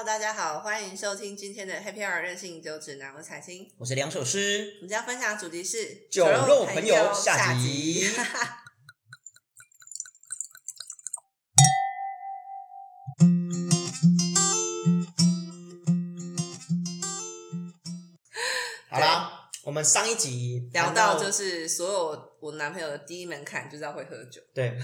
Hello，大家好，欢迎收听今天的 Happy Hour 任性饮酒指南，我是彩青。我是两首诗，我们将分享的主题是酒肉朋友下下集 好啦，我们上一集聊到就是所有我男朋友的第一门槛就是要会喝酒，对，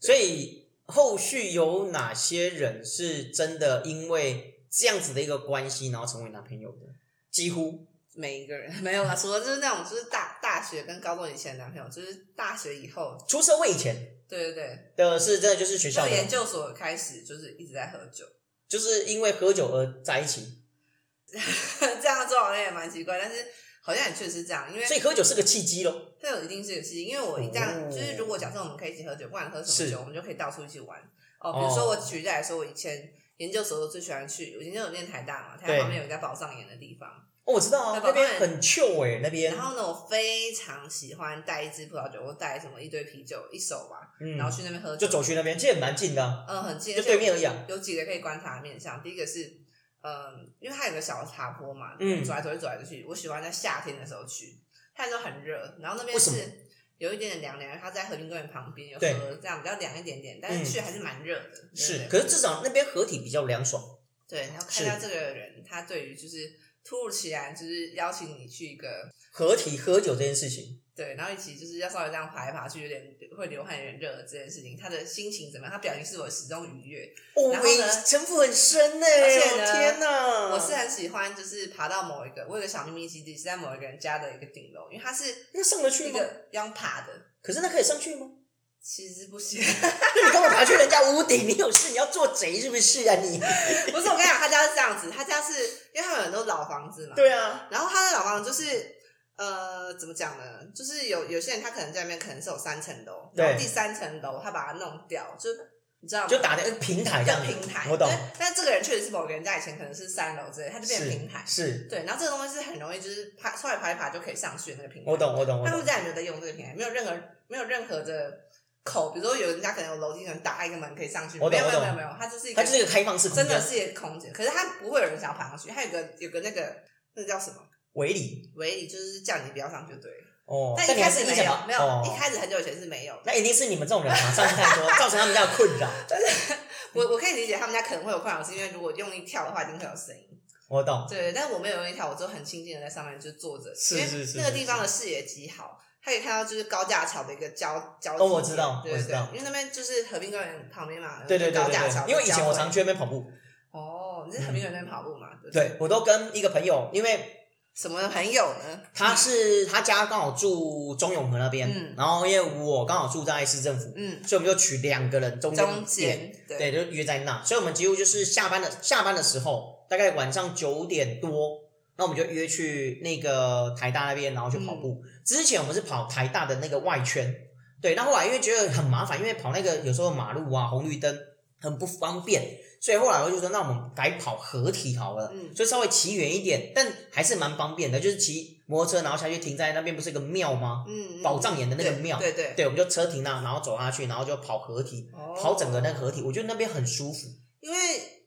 所以后续有哪些人是真的因为这样子的一个关系，然后成为男朋友的？几乎？每一个人。没有啦，除了就是那种就是大大学跟高中以前的男朋友，就是大学以后，出社会以前？对对对，的是真的就是学校就的，研究所开始就是一直在喝酒，就是因为喝酒而在一起，这样做好像也蛮奇怪，但是好像也确实是这样，因为所以喝酒是个契机咯。这有一定是有契机，因为我一旦、哦。就是如果假设我们可以一起喝酒，不管喝什么酒，我们就可以到处一起玩。哦，比如说我举例来说，我以前研究所我最喜欢去，我研究所念台大嘛，台大旁边有一家宝藏岩的地方，哦，我知道啊，那边很 chill 哎、那边。然，后呢，我非常喜欢带一支葡萄酒，或带什么一堆啤酒一手吧，嗯。然后去那边喝就，走去那边，其实也蛮近的。啊、嗯，很近，就对面而已啊。有几个可以观察的面向，第一个是。嗯，因为它有个小爬坡嘛，嗯。走来走去走来走去。我喜欢在夏天的时候去，它那时候很热，然后那边是有一点点凉凉，它在和平公园旁边有对河，这样比较凉一点点，但是嗯去还是蛮热的。对是，可是至少那边合体比较凉爽。对，然后看到这个人，他对于就是突如其来就是邀请你去一个合体喝酒这件事情，对，然后一起就是要稍微这样爬来爬去，有点会流汗、有点热的这件事情，他的心情怎么样？他表情是否始终愉悦？哦，然后城府很深呢、而且天哪！我是很喜欢，就是爬到某一个，我有个小秘密基地是在某一个人家的一个顶楼，因为他是那上得去吗？一个要爬的，可是那可以上去吗？其实不行。你干嘛爬去人家屋顶？你有事你要做贼是不是啊你？不是我跟你讲，他家是这样子，他家是因为他们有很多老房子嘛，对啊，然后他的老房子就是呃，怎么讲呢？就是有有些人他可能在那边可能是有三层楼，然后第三层楼他把它弄掉，就你知道吗？就打的平台叫平台，我懂对。但这个人确实是某个人家以前可能是三楼之类，他就变成平台。是，对，然后这个东西是很容易就是爬出来爬一爬就可以上去的那个平台。我懂我懂我懂他们。家也没有在用这个平台，没有任何没有任何的口，比如说有人家可能有楼梯，可能打开一个门可以上去，没有没有没有没有，它就是一个它就是一个开放式真的是一个空间，可是它不会有人想要爬上去，它有个有个那个那个叫什么围里围里，就是叫你不要上去对了。哦。但一开始没有没有，哦一开始很久以前是没有。那一定是你们这种人爬上去太多，造成他们家的困扰。但是我我可以理解他们家可能会有困扰，是因为如果用力跳的话，一定会有声音。我懂，对，但是我没有用一条，我就很亲近的在上面就坐着，是因为是是是那个地方的视野极好，它可以看到就是高架桥的一个交交集哦我知道对对对我知道，因为那边就是和平公园旁边嘛，对对对对高架桥，因为以前我常去去那边跑步，哦，你是和平公园那边跑步嘛？对我都跟一个朋友，因为什么朋友呢？他是他家刚好住中永和那边，嗯。然后因为我刚好住在市政府，嗯，所以我们就取两个人中间中对。对，就约在那，所以我们几乎就是下班的下班的时候，大概晚上九点多，那我们就约去那个台大那边，然后去跑步。嗯之前我们是跑台大的那个外圈，对，那后来因为觉得很麻烦，因为跑那个有时候马路啊红绿灯很不方便，所以后来我就说，那我们改跑合体好了，嗯就稍微骑远一点，但还是蛮方便的，就是骑摩托车然后下去停在那边，不是一个庙吗？嗯，嗯宝藏岩的那个庙，对对，对，我们就车停那，然后走下去，然后就跑合体，哦跑整个那个合体，我觉得那边很舒服。因为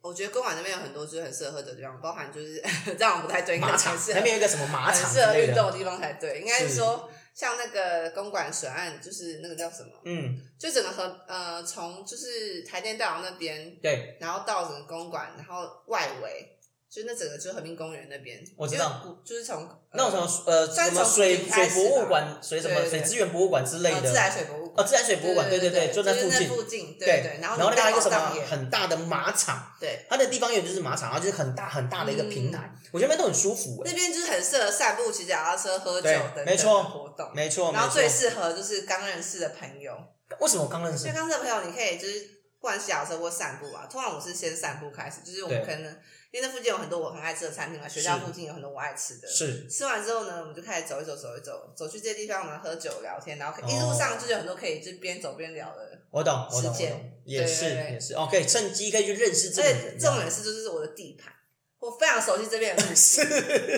我觉得公馆那边有很多就是很适合喝酒的地方，包含就是 这样不太对，应该很适合那边有一个什么马场之很适合类的，运动的地方才对，应该说像那个公馆水岸，就是那个叫什么？嗯，就整个河呃，从就是台电大楼那边，对，然后到整个公馆，然后外围，就那整个就是和平公园那边，我知道就是从那种什么呃算什么从水水博物馆、水什么水资源博物馆之类的，呃自来水博物馆，哦，自来水博物馆，对对对，就在是附近，附近，对对对，然后然后那边还有一个什么很大的马场，对，它的地方有就是马场，然后就是很大很大的一个平台，我觉得那边都很舒服那哎，边就是很适合散步、骑脚踏车、喝酒对等没错活动。没错，然后最。适合就是刚认识的朋友，为什么我刚认识因为？刚认识的朋友，你可以就是不管是骑脚踏车或散步啊。通常我是先散步开始，就是我们可能因为那附近有很多我很爱吃的餐厅嘛，学校附近有很多我爱吃的。是吃完之后呢，我们就开始走一走，走一走，走去这些地方呢，喝酒聊天，然后一哦路上就有很多可以就边走边聊的。我懂，我懂，也是也是，哦，可以趁机可以去认识这个而且人，这种人是就是我的地盘，我非常熟悉这边的路 径，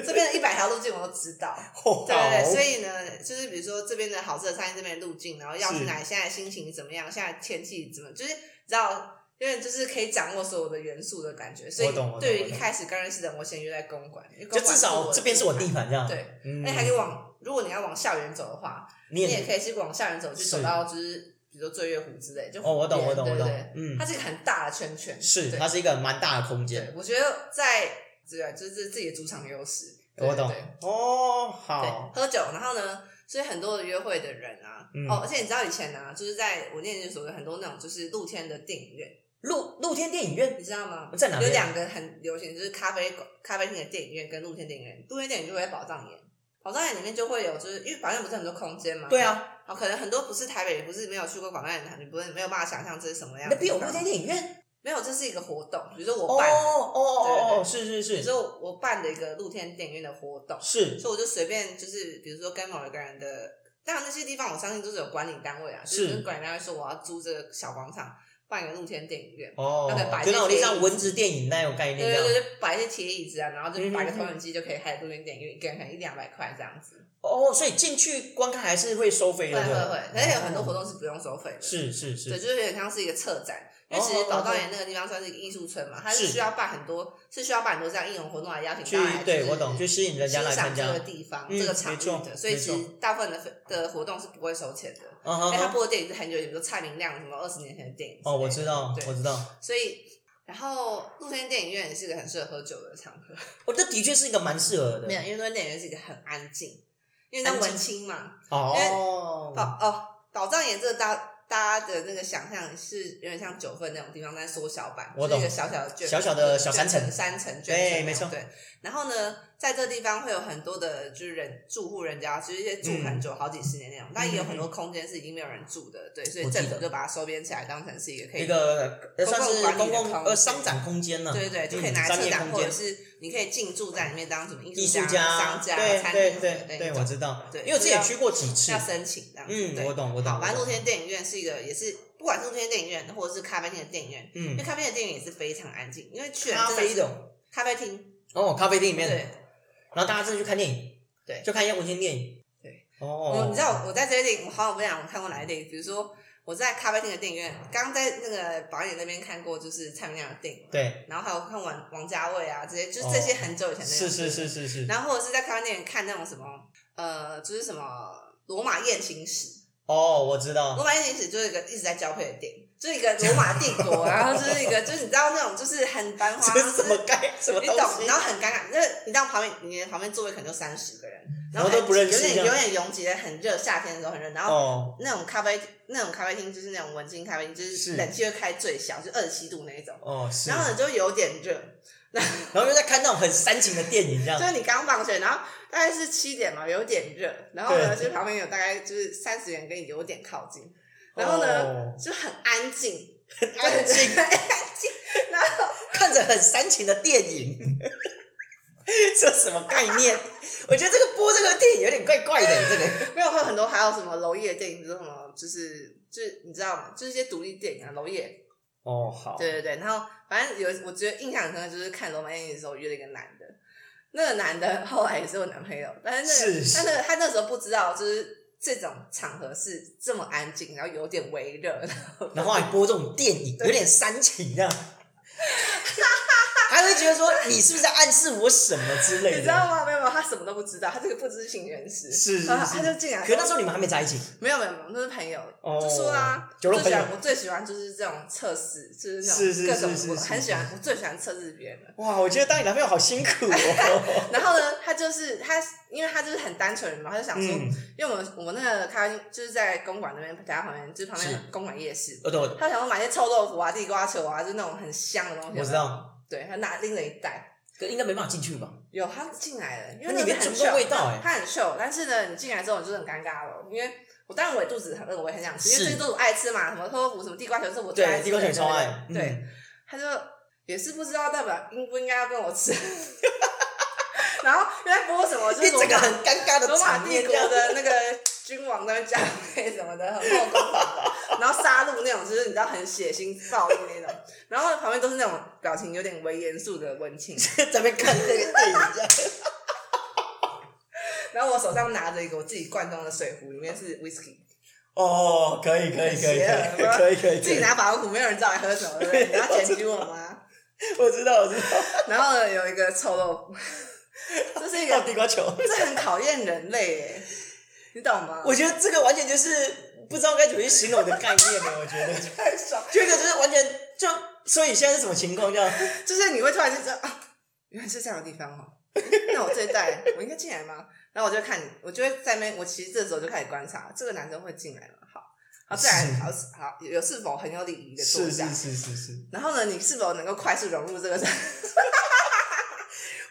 这边的一百条路径我都知道。哦对对对，所以呢，就是比如说这边的好吃的餐厅，这边的路径，然后要去是哪里，现在心情怎么样，现在天气怎么，就是你知道因为就是可以掌握所有的元素的感觉，所以对于一开始刚认识的人，我先约在公馆，因为就至少这边是我地盘这样。对，嗯。那、，还可以往，如果你要往校园走的话，你也可以是往校园走，就走到就是比如说醉月湖之类，就哦，我懂湖我懂我懂嗯。它，是一个很大的圈圈，是它是一个蛮大的空间，，我觉得在这个就是自己的主场优势，对我懂哦，对好，喝酒，然后呢，所以很多的约会的人啊，嗯。哦，而且你知道以前呢、就是在我念研究所有很多那种就是露天的电影院，露露天电影院你知道吗？在哪有两个很流行，就是咖啡馆咖啡厅的电影院跟露天电影院。露天电影院就会在宝藏岩，宝藏岩里面就会有，就是因为宝藏岩不是很多空间嘛，对，啊，哦，可能很多不是台北，不是没有去过宝藏岩的，你不会没有办法想象这是什么样。那边有露天电影院，没有，这是一个活动，比如说哦我办，哦哦对哦，对是是是。比如说我办的一个露天电影院的活动，是。所以我就随便就是比如说跟某一个人的，当然那些地方我相信都是有管理单位啊，就是。管理单位说我要租这个小广场办一个露天电影院。哦那个摆，就那种像文职电影那种概念。对对对，就摆一些铁椅子啊，然后就摆个嗯投影机就可以开始录音电影院，一个人可能一两百块这样子。哦，所以进去观看还是会收费的，会会会，对而且有很多活动是不用收费的。是是是对，就是有点像是一个策展，因为其实哦宝藏岩那个地方算是一个艺术村嘛，它是是需要办很多，是需要办很多这样应用活动来邀请大家来，就是对我懂，去吸引人家来参加这个。地方、嗯这个场域的，所以其实大部分的的活动是不会收钱的。嗯因为他，播的电影是很久比如说蔡明亮什么二十年前的电影。哦，我知道，对我知道，所以，然后露天电影院也是一个很适合喝酒的场合。我这的确是一个蛮适合的。没有，因为露天电影院是一个很安静，因为那文青嘛。哦，宝哦，宝藏岩这个大大家的那个想象是有点像九份那种地方，但是缩小版，我懂就是一个小小的卷，小小的小三层，三层卷对没错对。然后呢，在这地方会有很多的，就是人住户人家，就是一些住很久、好几十年那种，但也有很多空间是已经没有人住的，对，所以政府就把它收编起来，当成是一个可以一个呃算是公公共呃商展空间呢，对对对，就可以嗯拿来策展。或者是你可以进驻在里面当什么艺艺术术家，商家、对餐厅对对对，我知道，对因为我自己也去过几次。要，申请这样子。嗯，对。我懂我懂。好，反正露天电影院是一个，也是不管是露天电影院或者是咖啡厅的电影院，因为嗯，咖啡厅的电影也是非常安静，因为去了咖真的咖啡厅，哦，咖啡厅里面，对，然后大家真的去看电影，对。就看一些文青电影，对，哦我，你知道我在这些电影，我好久不讲我看过哪些电影，比如说我在咖啡厅的电影院，刚刚在那个导演那边看过，就是蔡明亮的电影，对，然后还有看王王家卫啊这些，就是这些很久以前的、是是是，是是，然后或者是在咖啡店看那种什么，呃，就是什么罗马艳情史，哦，我知道罗，马艳情史就是一个一直在交配的电影，就是一个罗马帝国，然后就是一个就是你知道那种就是很繁华，什么该什么东你懂，西？然？后很尴尬，那你知道旁边，你的旁边座位可能就三十个人，然后很都不认识有点有点拥挤的，很热，夏天的时候很热，然后哦，那种咖啡那种咖啡厅就是那种文青咖啡厅，就是是冷气会开最小，就二十七度那一种，哦是，然后呢就有点热，然后又在看那种很煽情的电影，这样。就是你刚放学，然后大概是七点嘛，有点热，然后呢，就旁边有大概就是三十人跟你有点靠近，然后呢、哦。就很安静，很安静。很安静，然后看着很煽情的电影，这什么概念？我觉得这个播这个电影有点怪怪的，这个没有会有很多还有什么娄烨的电影，就是什么就是就是你知道吗？就是一些独立电影啊，娄烨，哦好，对对对，然后反正有我觉得印象很深刻，就是看《罗马艳影》的时候约了一个男的，那个男的后来也是我男朋友，但是那个是他那时候不知道，就是这种场合是这么安静，然后有点微热，然后还播这种电影，有点煽情这样，还会觉得说你是不是在暗示我什么之类的？你知道吗？没有没有，他什么都不知道，他是个不知情人士，是是是他就进来，可那时候你们还没在一起，没有没有没有，那是朋友，哦就说啊，酒肉朋友我最喜欢我最喜欢就是这种测试，就是那是是种各种我是是是很喜欢，我最喜欢测试别人的。哇，我觉得当你男朋友好辛苦哦。然后呢，他就是他，因为他就是很单纯嘛，他就想说，嗯，因为我们我们那个咖啡厅就是在公馆那边，家旁边就是旁边公馆夜市，我懂，他想说买些臭豆腐啊、地瓜球啊，就那种很香的东西。我知。道，对他拿拎了一袋，可应该没办法进去吧？有他进来了，因为那里面很臭味道哎他很秀，但是呢，你进来之后你就是很尴尬了，因为我当然我也肚子很饿，我也很想吃，因为是这些都是我爱吃嘛，什么臭豆腐、什么地瓜球是我最爱对，吃的地瓜球超爱。对他就也是不知道代表应不应该要跟我吃，然后又在播什么，就是一整个很尴尬的罗马帝国的那个君王在那边加配什么的，很后宫，然后杀戮那种，就是你知道很血腥暴力那种，然后旁边都是那种表情有点微严肃的文青，在那边看这个电影这样。然后我手上拿着一个我自己罐装的水壶，里面是 whisky，哦，可以可以可以可以可以自己拿保温壶，没有人知道你喝什么，对不对？你要检举我吗？我知道我知道，然后呢，有一个臭豆腐，这是一哦，个，地瓜球。这很考验人类耶，你懂吗？我觉得这个完全就是不知道该怎么去形容的概念呢。我觉得，太爽，就一个就是完全就，所以现在是什么情况？这样就是你会突然就知道啊，原来是这样的地方哦。那我这一代我应该进来吗？然后我就看，我就会在那边，我其实这时候就开始观察这个男生会进来吗？好，好，再来，是好好有是否很有礼仪的坐下是是，是是是，然后呢，你是否能够快速融入这个人？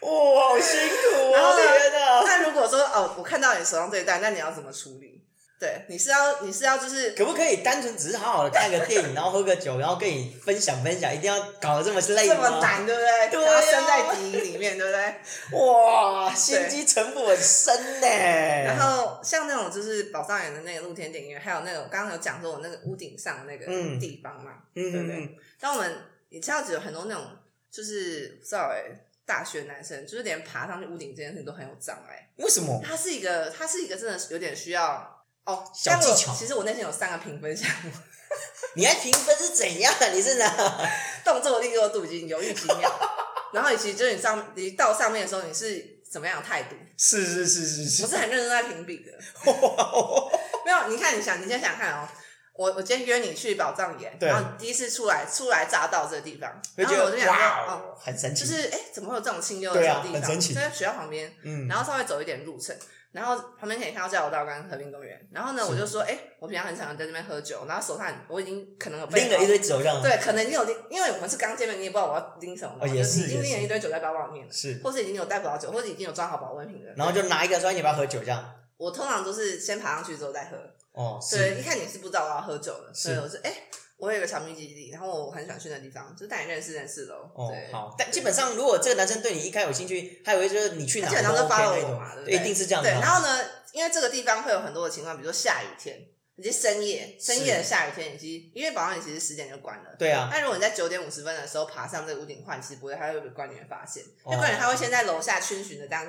哇，好辛苦哦！然后呢天哪！那如果说哦，我看到你手上这一袋，那你要怎么处理？对，你是要你是要就是可不可以单纯只是好好的看个电影，然后喝个酒，然后跟你分享分享，一定要搞得这么累这吗？么难，对不对？对啊然后身在敌营里面，对不对？哇，心机城府很深呢。然然后像那种就是宝藏园的那个露天电影院，还有那种刚刚有讲说我那个屋顶上的那个嗯地方嘛，嗯对不对？嗯当我们你知道，只有很多那种就是不知道哎、大学男生就是连爬上去屋顶这件事情都很有障碍。为什么？他是一个，他是一个真的有点需要哦。小技巧其实我那天有三个评分项目，你还评分是怎样？你是 哪？动作利落度已经犹豫几秒，然后以及就是你上你到上面的时候你是怎么样的态度？是是是是是。我是很认真在评比的。没有，你看，你想，你先想看哦。我我今天约你去宝藏岩，然后你第一次出来初来乍到这个地方，然后我就想说，哇哦，，很神奇。就是哎，怎么会有这种清幽的地方？很神奇在学校旁边，嗯，然后稍微走一点路程，然后旁边可以看到交流道跟和平公园。然后呢，我就说，哎，我平常很常在这边喝酒，然后手上我已经可能有拎了一堆酒这样。对，可能已经有拎，因为我们是刚见面，你也不知道我要拎什么嘛，哦也就是已经拎了一堆酒在包包里面了，是，或是已经有带葡萄酒，或者已经有装好保温瓶的。然后就拿一个说你要不要喝酒这样。我通常都是先爬上去之后再喝。哦，对，一看你是不知道我要喝酒的，所以我说哎、我有一个小秘基地，然后我很喜欢去那地方，就带你认识认识喽。哦对，好，但基本上如果这个男生对你一开有兴趣，他以为就是你去哪基本上 OK 就 follow 我嘛，对不对，对？一定是这样的对，啊。然后呢，因为这个地方会有很多的情况，比如说下雨天，以及深夜，深夜的下雨天，以及因为保安其实十点就关了。对啊，但如果你在九点五十分的时候爬上这个屋顶的话，你其实不会，他会被管理员发现，因为哦管理员他会先在楼下逡巡的当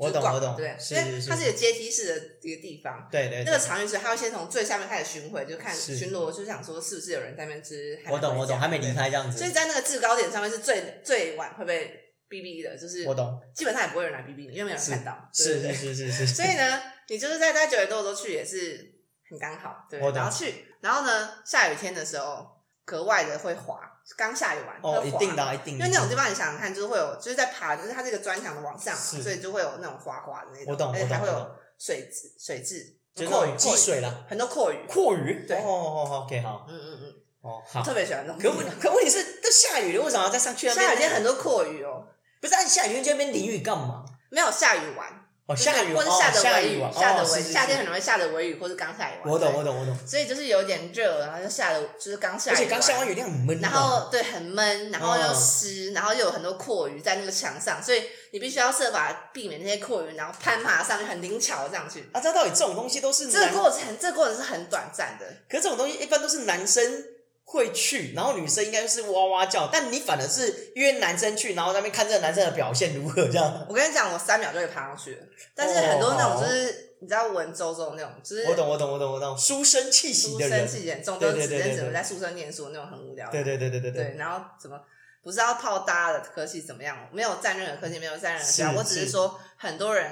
我懂我懂对，是是是因为它是一个阶梯式的一个地方。对对，那个对常遇是，他会先从最下面开始巡回，就看巡逻，就想说是不是有人在那边吃。我懂我懂，还没离。开这样子，所以在那个制高点上面是最最晚会被哔哔的，就是我懂，基本上也不会有人来哔哔你，因为没有人看到。对是是是是是，所以呢，你就是在大概九点多的时候去也是很刚好，对我，懂然后去，然后呢，下雨天的时候格外的会滑，刚下雨完哦，一定的啊，一定的，因为那种地方你想想看，就是会有就是在爬，就是它这个砖墙的往上嘛，所以就会有那种滑滑的那种，我懂而且还会有水质水质，就是那种积阔鱼阔鱼水了，很多阔鱼，阔鱼，对。哦哦哦，OK 好，嗯嗯嗯，哦好，特别喜欢这种可。问可问题是都下雨了，为什么要再上去？下雨天很多阔鱼哦，不是下雨天去那边淋雨干嘛？没有下雨完，哦，下雨或是下哦下的微雨，下的微，哦是是是夏天很容易下的微雨，或是刚下雨完。我懂对我懂我懂，所以就是有点热，然后就下的，就是刚下而且刚下完雨量很闷啊，然后对很闷，然后又哦湿，然后又有很多阔鱼在那个墙上，所以你必须要设法避免那些阔鱼，然后攀爬上去，很灵巧的上去。啊，这到底这种东西都是这个，过程，这个过程是很短暂的。可是这种东西一般都是男生会去，然后女生应该就是哇哇叫，但你反而是约男生去，然后在那边看这个男生的表现如何这样。我跟你讲，我三秒就可以爬上去了，但是很多那种就是、你知道文绉绉那种，就是我懂我懂我懂我懂，书生气息书的人生，气很重，对都是只能只能在宿舍念书那种很无聊的。对对对对对对，然后怎么不是要泡大的科系怎么样？没有占任何科系，没有占任何学校，我只是是说很多人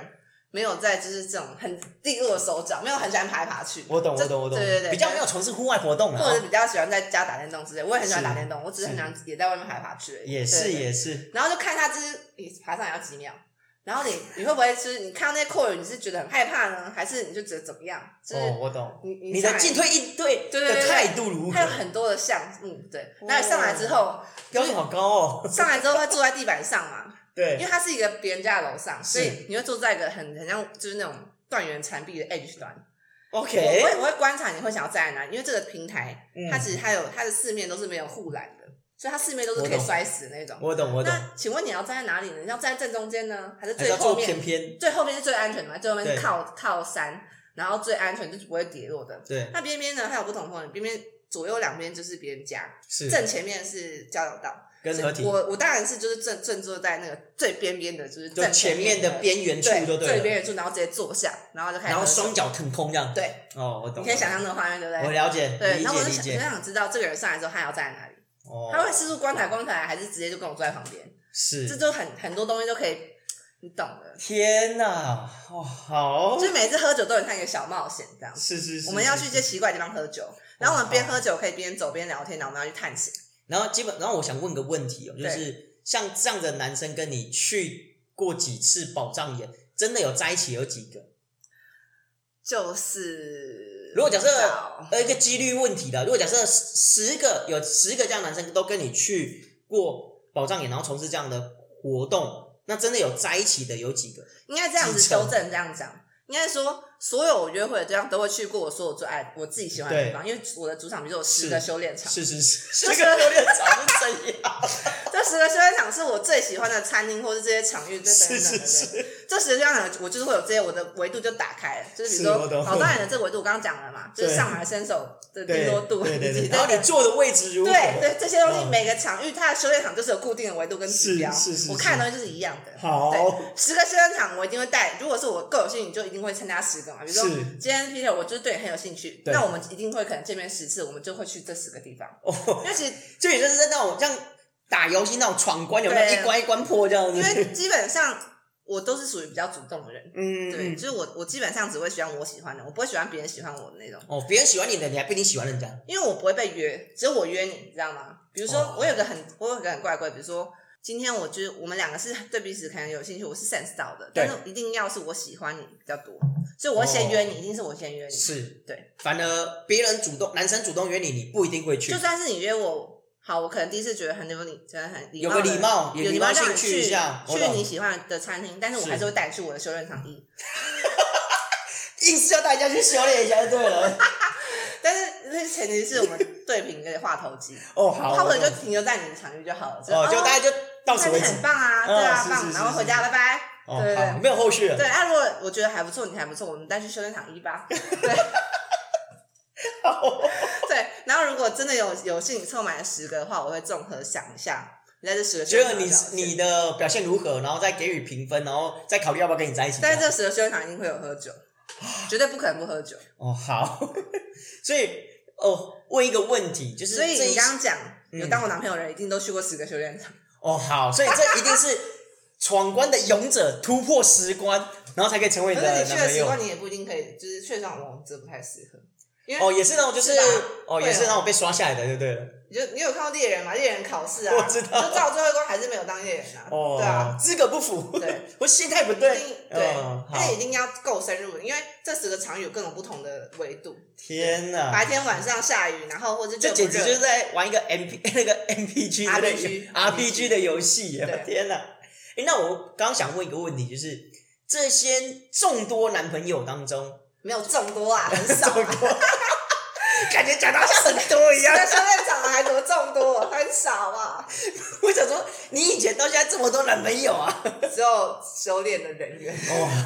没有在就是这种很利落的手掌，没有很喜欢爬来爬去。我懂这我懂我懂，对对对，比较没有从事户外活动啊，或者比较喜欢在家打电动之类。我也很喜欢打电动，我只是很喜欢也在外面爬来爬去。也是也是，然后就看他就是你爬上来要几秒。然后你你会不会就是你看到那些阔鱼，你是觉得很害怕呢，还是你就觉得怎么样？就是哦，我懂，你你你的进退应对对对态度如何？它有很多的项目，对。那你上来之后，标准好高哦，上来之后会坐在地板上嘛，因为对，它是一个别人家的楼上，所以你会坐在一个很很像就是那种断垣残壁的 edge 端。我 OK，会我会观察你会想要站在哪里，因为这个平台嗯它其实它有它的四面都是没有护栏的，所以它四面都是可以摔死的那种。我懂我懂，那请问你要站在哪里呢？你要站在正中间呢，还是最后面？偏偏，最后面是最安全的嘛？最后面是靠靠山，然后最安全就是不会跌落的。对，那边边呢，它有不同的风景，边边左右两边就是别人家，是正前面是交流道，跟合体，我我当然是就是正正坐在那个最边边的，就是就前面的的边缘处对就对，最边缘处，然后直接坐下，然后就开始然后双脚腾空这样。对，哦，我懂。你可以想象那个画面，对不对？我了解，对，理然后我就。想就想知道这个人上来之后他要站在哪里，哦，他会四处观察观察，还是直接就跟我坐在旁边？是这就很很多东西都可以，你懂的。天哪，哇，好，就是每次喝酒都有像一个小冒险这样。是是是，我们要去一些奇怪的地方喝酒，然后我们边喝酒可以边走边聊天，然后我们要去探险。然后基本，然后我想问个问题哦，就是像这样的男生跟你去过几次保障眼，真的有在一起有几个？就是如果假设呃一个几率问题的，如果假设十十个有十个这样的男生都跟你去过保障眼，然后从事这样的活动，那真的有在一起的有几个？应该这样子修正，这样讲，应该说所有约会的对象都会去过我所有最爱我自己喜欢的地方，因为我的主场比如说有十个修炼场，是是是，就是这个修炼场是怎样？这十个修炼场是我最喜欢的餐厅或是这些场域，这 等是等的。这十个修炼场，我就是会有这些我的维度就打开了，就是比如说是我懂老导演的这个维度，我刚刚讲了嘛，就是上马伸手的对利落度，对对对，然后你坐的位置如何？对对，这些东西嗯每个场域它的修炼场就是有固定的维度跟指标，是是是我看的东西就是一样的。好，十个修炼场我一定会带。如果是我够有兴趣，就一定会参加十个嘛。比如说今天 Peter 我就是对你很有兴趣，那我们一定会可能见面十次，我们就会去这十个地方。哦，因为其实 就也就是那种像打游戏那种闯关，有没有一关一关破这样子？因为基本上我都是属于比较主动的人，嗯，对，嗯就是我我基本上只会喜欢我喜欢的，我不会喜欢别人喜欢我的那种，哦，别人喜欢你的，你还不一定喜欢人家。因为我不会被约，只有我约你，你知道吗？比如说哦我有个很我有个很怪怪，比如说。今天我就是我们两个是对彼此可能有兴趣，我是 sense 到的，但是一定要是我喜欢你比较多，所以我会先约你，一定是我先约你。是对，反而别人主动，男生主动约你，你不一定会去就。算是你约我，好，我可能第一次觉得很有礼，真的很礼貌的有个礼貌有有礼貌去去一下我懂去你喜欢的餐厅，但是我是还是会带你去我的修炼场地。硬是要大家去修炼一下就对了。但是那前提是我们对平的话头机，哦，好，他或者我懂就停留在你的场域就好了。哦，就大家就到此为止很。棒啊，嗯对啊，棒，是是是然后回家，拜拜。哦，对对好，没有后续了。对，啊，如果我觉得还不错，你还不错，我们再去修炼场一吧。对。如果真的有有幸凑满了十个的话，我会综合想一下，你在这十个觉得你你的表现如何，然后再给予评分，然后再考虑要不要跟你在一起。但是这十个修炼场一定会有喝酒，绝对不可能不喝酒。哦，好，所以哦，问一个问题，就是所以这一你刚刚讲嗯有当我男朋友的人，一定都去过十个修炼场。哦，好，所以这一定是闯关的勇者，突破十关，然后才可以成为你可的男朋友是你去了十关，。你也不一定可以，就是去上王这不太适合。因为哦，也是那种，就是是哦，也是那种被刷下来的，对不对了？你就你有看过猎人吗？猎人考试啊，我知道就到最后一关还是没有当猎人啊。哦，对啊，，资格不符，对，我心态不一对定，对嗯，而且好一，定要够深入，因为这十个场域有各种不同的维度。天哪，白天晚上下雨，然后或者这热不热简直就是在玩一个 M P 那个 M P G 的 RPG RPG 的游戏耶！对天哪！哎，那我刚刚想问一个问题，就是这些众多男朋友当中，没有众多啊，很少啊。感觉讲到像很多一样。那修炼场的还多众多，很少啊，我想说，你以前到现在这么多男朋友啊？只有修炼的人员。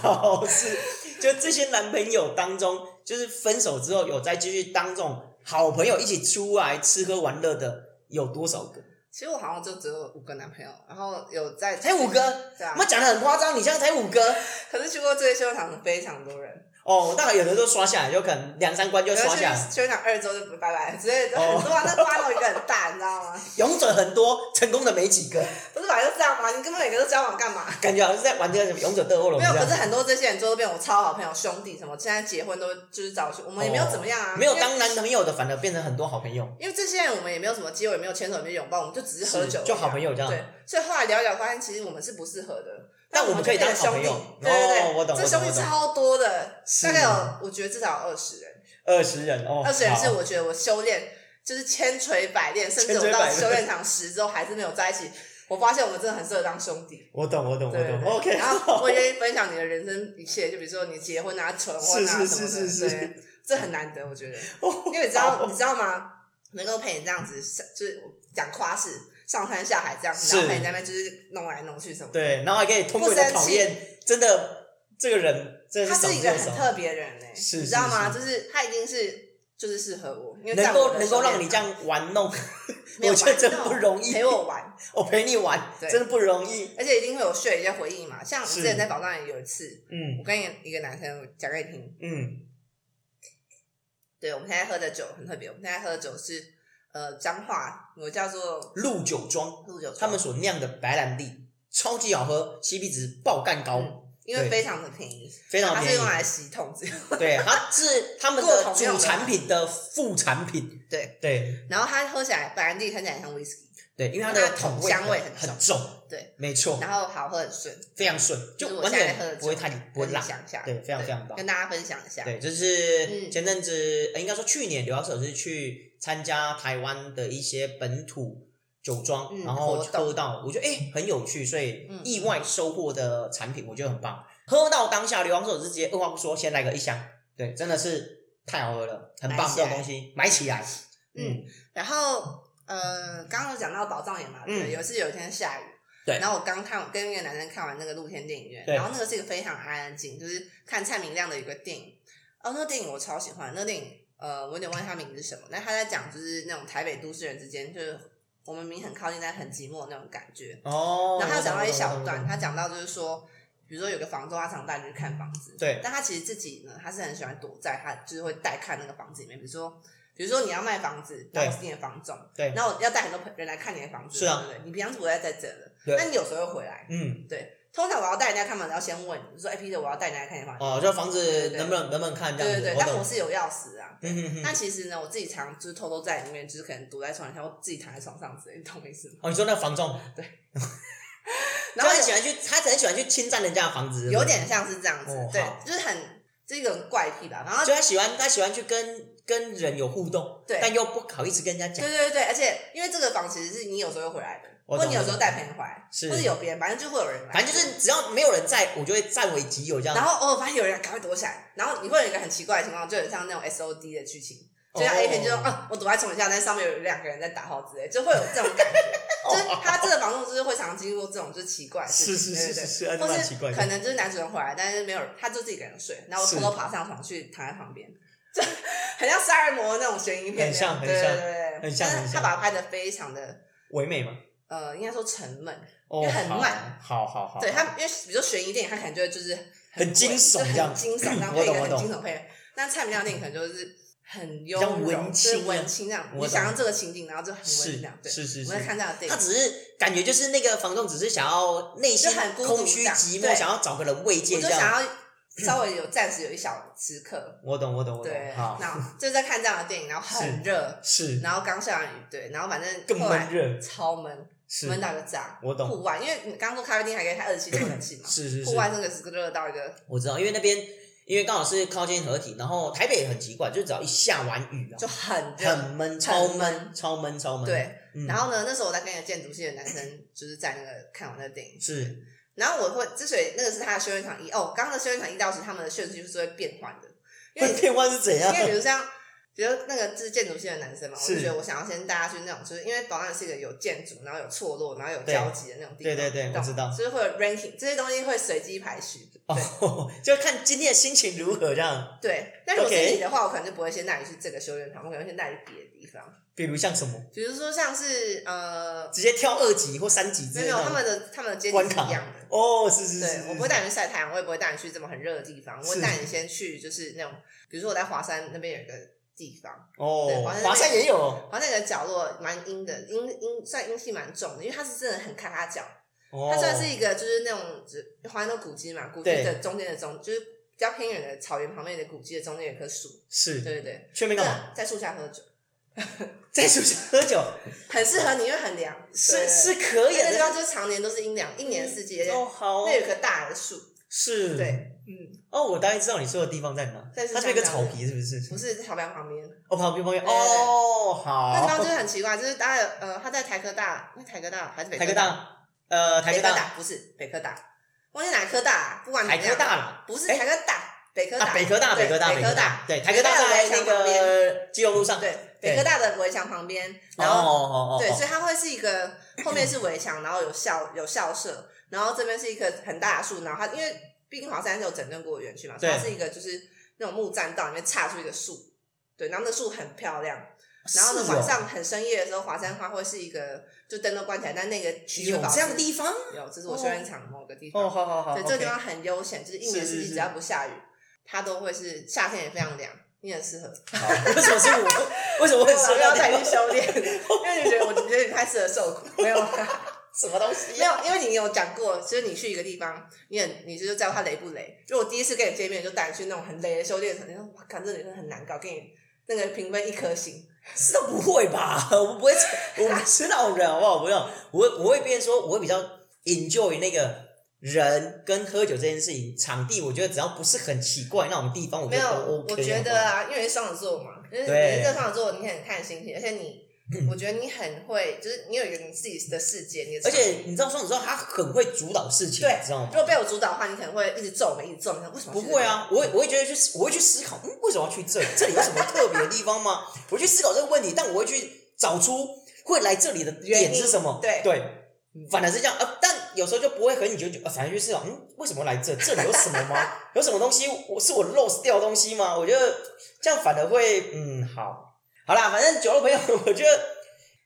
哦，是，就这些男朋友当中，就是分手之后有再继续当这种好朋友一起出来吃喝玩乐的有多少个？其实我好像就只有五个男朋友，然后有在才五个？对啊我们，讲的很夸张，你现在才五个？可是去过这些修炼场非常多人，哦，大概有的都刷下来，有可能两三关就刷下来。去修炼场二周就拜拜之类的，哦很多啊。那瓜头一个很大，你知道吗？勇者很多，成功的没几个，不是本来就这样吗？你根本每个都交往干嘛？感觉好像是在玩这个什么勇者斗恶龙没有，可是很多这些人最后变我超好朋友、兄弟什么，现在结婚都就是找去，我们也没有怎么样啊，没有当男朋友的，反而变成很多好朋友。因为这些人我们也没有什么机会，也没有牵手，也没有拥抱，我们就只是喝酒就好朋友这样对，所以后来聊一聊，发现其实我们是不适合的。但我们可以当兄弟对对对，哦我懂这兄弟超多的，大概有我觉得至少有二十人，二十人哦，二十人是我觉得我修炼就是千锤百炼，甚至我到修炼场十之后还是没有在一起。我发现我们真的很适合当兄弟。我懂我懂我懂，OK，然后我愿意分享你的人生一切，就比如说你结婚啊、求婚啊是什么的，是是是是对，这很难得，我觉得。哦因为你知道，你知道吗？能够陪你这样子，就是讲夸饰、上山下海这样子，然后在那边就是弄来弄去什么的。对，然后还可以通过你的考验，真的这个人真的他是一个很。特别的人呢、是你知道吗？就是他一定是就是适合我，因为能够能够让你这样玩弄，我觉得真不容易。陪我玩，我陪你玩，对真的不容易。而且一定会有 share 一些回忆嘛。像之前在宝藏也有一次，嗯我跟一个男生讲给你听，嗯，对我们现在喝的酒很特别，我们现在喝的酒是呃彰化我叫做鹿酒庄鹿酒庄，他们所酿的白兰地超级好喝，CP 值爆干高，嗯因为非常的便宜，非常便宜它是用。来洗桶子，对，它是他们的主产品的副产品。对，对然后它喝起来白兰地看起来像 whisky，对，因为它它的的桶桶香味很很重重，对，没错，然后好喝很顺，非常顺，就完全不会太不会辣。对非常非常棒跟大家分享一下，对，就是嗯前阵子，呃应该说去年刘老师是去参加台湾的一些本土酒庄，嗯然后喝到，我觉得哎、很有趣，所以嗯。意外收获的产品，我觉得很棒。喝到当下，刘老师是直接二话不说，先来个一箱，对，真的是太好喝了，很棒，这种东西买起来，嗯，然后呃，刚刚有讲到宝藏岩嘛，有一次有一天下雨，对。然后我刚看跟一个男生看完那个露天电影院，对。然后那个是一个非常安静，就是看蔡明亮的一个电影，哦，那个电影我超喜欢，那个电影呃，我有点忘记他名字是什么，但他在讲就是那种台北都市人之间，就是我们明很靠近，但很寂寞的那种感觉。哦。然后他讲到一小段，他讲到就是说，比如说有个房东，他常带你去看房子，对但他其实自己呢，他是很喜欢躲在他就是会带看那个房子里面，比如说。比如说你要卖房子，然后我是你的房仲，对然后我要带很多人来看你的房子，是啊对不对？你平常是不会在这的，对但你有时候会回来，嗯，对。通常我要带人家看房子，要先问你说：“哎，Peter，我要带人家看房子。哦，就房子能不能能不能看这样子，对对对，但我。是有钥匙啊。嗯哼哼那其实呢，我自己常就是偷偷在里面，就是可能躲在床底下，或自己躺在床上之类，你懂我意思吗？哦，你说那个房仲，然后很喜欢去，他很喜欢去侵占人家的房子，有点像是这样子，对就是很这个很怪癖吧。然后就他喜欢他喜欢去跟跟人有互动，对但又不好意思跟人家讲。对对对，而且因为这个房其实是你有时候会回来的，或你有时候带朋友回来，是或者有别人，反正就会有人来。反正就是只要没有人在，我就会占为己有这样。然后哦，发现有人赶快躲起来，然后你会有一个很奇怪的情况，就很像那种 S O D 的剧情，就像哦 A 片，就说啊，我躲在床底下，但上面有两个人在打号之类，就会有这种感觉。就是他这个房东就是会常经过这种就是奇怪的事情，是是是是是，或是。可能就是男主人回来，但是没有，他就自己一个人睡，然后我偷偷爬上床去躺在旁边，就 很像杀人魔那种悬疑片很像很像很像很像他把它拍的非常的唯美嘛，呃，应该说沉闷，哦，因为很好慢，好好好，对他，因为比如说悬疑电影，他可能就会就是很惊悚这样很惊悚，然后配一个很我懂我懂惊悚配乐，但蔡明亮的电影可能就是很优比较柔，文青就是文青这样，你想象这个情景，然后就很文是青这样，对，是是是我在看这样的电影，他只是感觉就是那个房东只是想要内心很空虚寂寞，想要找个人慰藉这样。我就想要 稍微有暂时有一小时刻，我懂我懂我懂对，，好，那 就在看这样的电影，然后很热，是然后刚下完雨，对，然后反正更闷热，超闷，是闷到一个炸。我懂，户外，因为你刚刚说咖啡厅还可以开二十七度冷气嘛，是是是户，外那个是热到一个，我知道，因为那边因为刚好是靠近河体，然后台北也很奇怪，就只要一下完雨啊，就很热。很闷，超闷闷，超闷，超闷。，对，嗯然后呢，那时候我在跟一个建筑系的男生，就是在那个看完那个电影，是然后我会之所以那个是他的修炼场一哦，刚刚的修炼场一到时他们的顺序是会变换的，因为会变换是怎样因？为比如像，比如那个就是建筑系的男生嘛，我就觉得我想要先带他去那种，就是因为保安是一个有建筑，然后有错落，然后有交集的那种地方。对对对我知道就是会有 ranking 这些东西会随机排序。哦，就看今天的心情如何这样。对，但如果是 OK 你的话，我可能就不会先带你去这个修炼场，我可能会先带你去别的地方，比如像什么，比如说像是呃，直接跳二级或三级之没有没有，他。们的他们的阶级关卡是一样的。哦，是是是对是，，我不会带你去晒太阳，我也不会带你去这么很热的地方，我会带你先去就是那种，比如说我在华山那边有一个地方，对哦华，山华山也有。华山有个角落蛮阴的，阴阴算阴气蛮重的，因为它是真的很咔咔角，哦，它算是一个就是那种只华山的古迹嘛，古迹的中间的中就是比较偏远的草原旁边的古迹的中间有一棵树，是。对对对，去那边干嘛？在树下喝酒，在树下喝酒 很适合你，因为很凉，是是可以的，那地。方就是常年都是阴凉，一年四季，哦，好那，有棵大的树，是，对，嗯，哦，我大概知道你说的地方在哪，它是一个下草皮，是不是？不是在草坪旁边。哦，旁边旁边，哦，那地方就，是很奇怪，就是大概呃，他在台科大，那台科大还是北科大？呃，台科科大，不是北科大，忘记哪科大啊，不管怎台科大了，不是哎台科大，北科大，啊，北科大，北科大，北科大，对，台科大北科大的在那围墙旁边个基隆路上，对，北科大的围墙旁边，哦然后对，哦所以它会是一个后面是围墙，然后有校有校舍，然后这边是一棵很大的树，然后它因为毕竟华山是有整顿过的园区嘛，所以它是一个就是那种木栈道里面插出一个树，对，然后那树很漂亮。然后呢，晚上很深夜的时候，华山花会是一个就灯都关起来，但那个区有这样的地方有，这是我修炼场某个地方。哦，好好好，对，这个地方很悠闲，就是一年四季只要不下雨，它都会是夏天也非常凉，你很适合。好为什么是我？为什么会 我说要带你去修炼，因为你觉得我觉得你太适合受苦，没有啦。什么东西没有，因为你有讲过，就是你去一个地方，你很，你就是知道它雷不雷。就我第一次跟你见面，就带你去那种很雷的修炼场，你说哇，看这女生很难搞，给你那个评分一颗星。是都不会吧？我不会，我不是那种人，好不好？不用，我我会变说，我会比较 enjoy 那个人跟喝酒这件事情。场地我觉得只要不是很奇怪那种地方，我没有，觉得都 OK。我觉得啊，因为是双子座嘛，就是对你是这双子座，你很看心情，而且你，我觉得你很会，就是你有一个你自己的世界，你的而且你知道双子座他很会主导事情，对你知道吗如？果被我主导的话，你可能会一直皱眉，一直皱眉，为什么？不会啊，我会我会觉得去，我会去思考，嗯，为什么要去这里？这里有什么特别的地方吗？我去思考这个问题，但我会去找出会来这里的点是什么。原因对对，反而是这样呃，但有时候就不会很久久，呃反正去思考，嗯，为什么来这？这里有什么吗？有什么东西我是我 lost 掉的东西吗？我觉得这样反而会，嗯，好，好啦，反正酒肉朋友，我觉得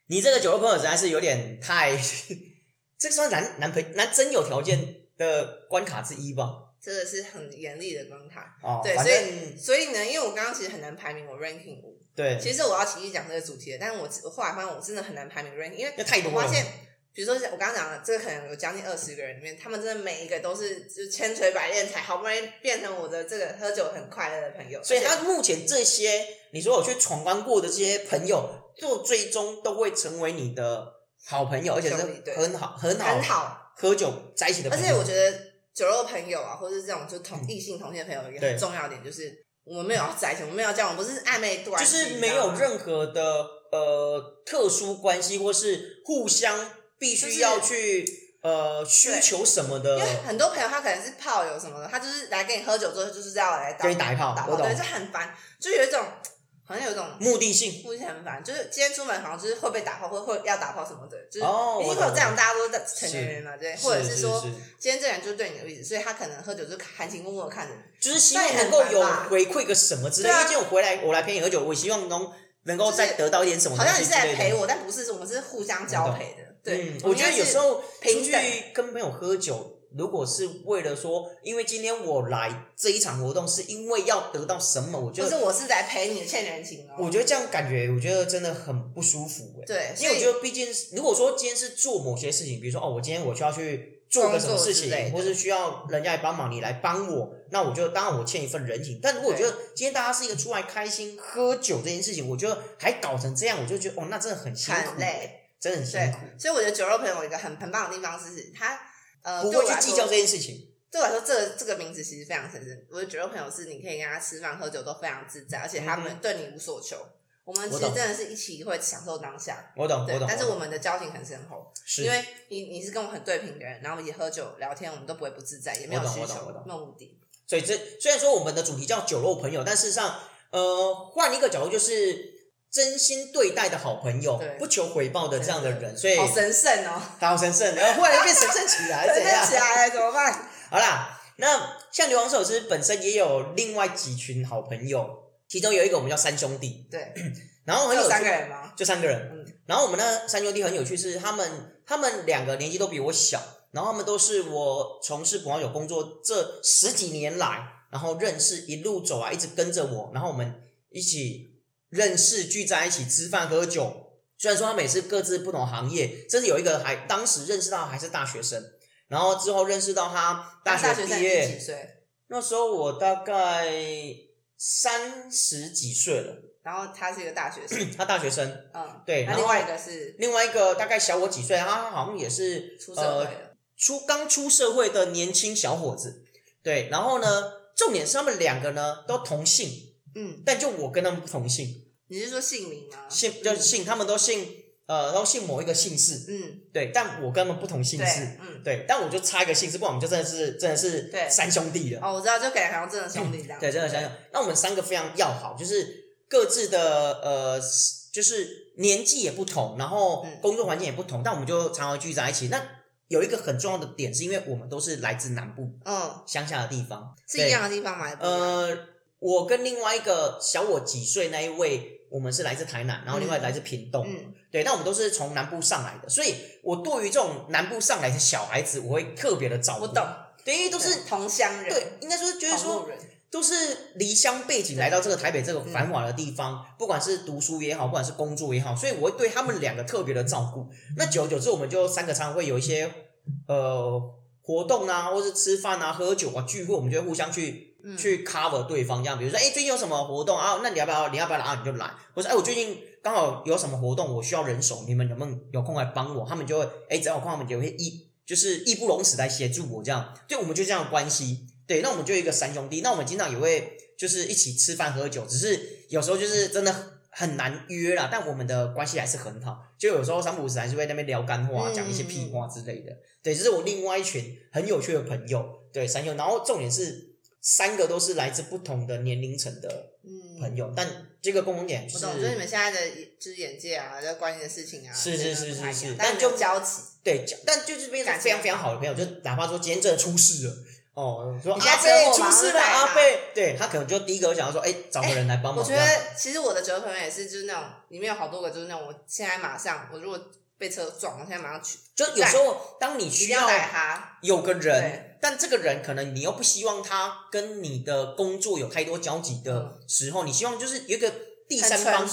你这个酒肉朋友实在是有点太，这算男男朋男真有条件的关卡之一吧。这个是很严厉的关卡。哦，对，所以所以呢，因为我刚刚其实很难排名我 ranking 五，对，其实我要提议讲这个主题的，但是我我后来发现我真的很难排名 ranking，因为太多了我发。现，比如说我刚刚讲的，这个可能有将近二十个人里面，他们真的每一个都是就千锤百炼，才好不容易变成我的这个喝酒很快乐的朋友。所以他目前这些你说我去闯关过的这些朋友，做最终都会成为你的好朋友，而且是很好很好很好，喝酒在一起的而朋友。而且我觉得酒肉朋友啊，或者是这种就同异性同性朋友，有一个很重要的点就是。我们没有要在一起，我们没有要交往，不是暧昧关就，是没有任何的呃特殊关系，或是互相必须要去呃需求什么的因为很多朋友他可能是炮友什么的，他就是来跟你喝酒之后，就是要来跟你打一炮对，就很烦，就有一种好像有一种目的性。目的性很烦，就是今天出门好像就是会被打炮，或会要打炮什么的，就是哦我懂一定会有这样，大家都是成年人嘛，对，或者是说是今天这人就是对你有意思，所以他可能喝酒就含情脉脉地看着你，就是希望能够有回馈个什么之类。对啊因为今天我回来，我来陪你喝酒，我希望能能够再得到一点什么好像你是。来陪我，但不是，我们是互相交陪的，对嗯，，我觉得有时候出去跟朋友喝酒，如果是为了说，因为今天我来这一场活动是因为要得到什么，我觉得，不是我是在陪你欠人情哦，我觉得这样感觉，我觉得真的很不舒服哎。对，因为我觉得，毕竟是如果说今天是做某些事情，比如说哦，我今天我需要去做个什么事情，或是需要人家来帮忙，你来帮我，那我就当然我欠一份人情。但如果我觉得今天大家是一个出来开心喝酒这件事情，我觉得还搞成这样，我就觉得哦，那真的很辛苦。真的很辛苦，，所以我觉得酒肉朋友有一个很很棒的地方是，他呃不会去计较这件事情。对我来说，这个这个名字其实非常神圣。我的酒肉朋友是你可以跟他吃饭喝酒都非常自在，而且他们对你无所求。我们其实真的是一起会享受当下，我懂，我懂。，对但是我们的交情很深厚，是因为你你是跟我很对频的人，然后我们一起喝酒聊天，我们都不会不自在，也没有需求没有目的。所以这虽然说我们的主题叫酒肉朋友，但事实上，呃，换一个角度就是真心对待的好朋友，不求回报的这样的人，所以好神圣哦，他好神圣，然后忽然就变神圣起来，神圣？起来怎么办？好啦，那像刘王寿司本身也有另外几群好朋友，其中有一个我们叫三兄弟，对，然后很有三个，人吗？就三个人。嗯然后我们那三兄弟很有趣，是他们他们两个年纪都比我小，然后他们都是我从事葡萄酒工作这十几年来，然后认识一路走啊，一直跟着我，然后我们一起认识聚在一起吃饭喝酒。虽然说他们也是各自不同行业，甚至有一个还当时认识到还是大学生，然后之后认识到他大学毕业，岁？那时候我大概三十几岁了，然后他是一个大学生，他大学生，嗯，对，然后那另外一个是另外一个大概小我几岁，他好像也是出社会呃了，出刚出社会的年轻小伙子，对，然后呢，重点是他们两个呢都同姓，嗯，但就我跟他们不同姓，你是说姓名吗？姓就是姓，他们都姓呃都姓某一个姓氏，嗯，对，但我跟他们不同姓氏，对，嗯，对，但我就差一个姓氏，不然我们就真的是真的是三兄弟了，哦，我知道，就感觉好像真的兄弟这样，对，真的想想，那我们三个非常要好，就是各自的呃，就是年纪也不同，然后嗯。工作环境也不同，但我们就常常聚在一起。那有一个很重要的点，是因为我们都是来自南部嗯，乡下的地方，是一样的地方吗？呃，我跟另外一个小我几岁那一位，我们是来自台南，然后另外来自屏东，嗯，对，但我们都是从南部上来的，所以我对于这种南部上来的小孩子，我会特别的照顾。我懂，对，因为都是同乡人，对，应该说就是说都是离乡背景来到这个台北这个繁华的地方，不管是读书也好，不管是工作也好，所以我会对他们两个特别的照顾。那久而久之，我们就三个常常会有一些呃活动啊，或是吃饭啊、喝酒啊、聚会，我们就会互相去、嗯去 cover 对方，这样，比如说，哎，最近有什么活动啊？那你要不要？你要不要来？啊，你就来。我说，哎，我最近刚好有什么活动，我需要人手，你们能不能有空来帮我？他们就会，哎，只要有空，他们就会义就是义不容辞来协助我，这样，就我们就这样的关系。对，那我们就一个三兄弟，那我们经常也会就是一起吃饭喝酒，只是有时候就是真的很难约啦，但我们的关系还是很好。就有时候三不五时还是会在那边聊干话，嗯讲一些屁话之类的。对，这是我另外一群很有趣的朋友，对三兄，然后重点是三个都是来自不同的年龄层的嗯，朋友，但这个共同点是我懂，就是你们现在的就是眼界啊，在关心的事情啊，是是是是是样但但就就交集。对，但就是变成非常非常好的朋友，就哪怕说今天真的出事了。哦，说阿贝车祸马上出事了，阿贝，对他可能就第一个想要说，哎，找个人来帮忙。我觉得其实我的折朋友也是，就是那种里面有好多个，就是那种我现在马上，我如果被车撞，我现在马上去，就有时候当你需要。有个人，但这个人可能你又不希望他跟你的工作有太多交集的时候，你希望就是有一个第三方？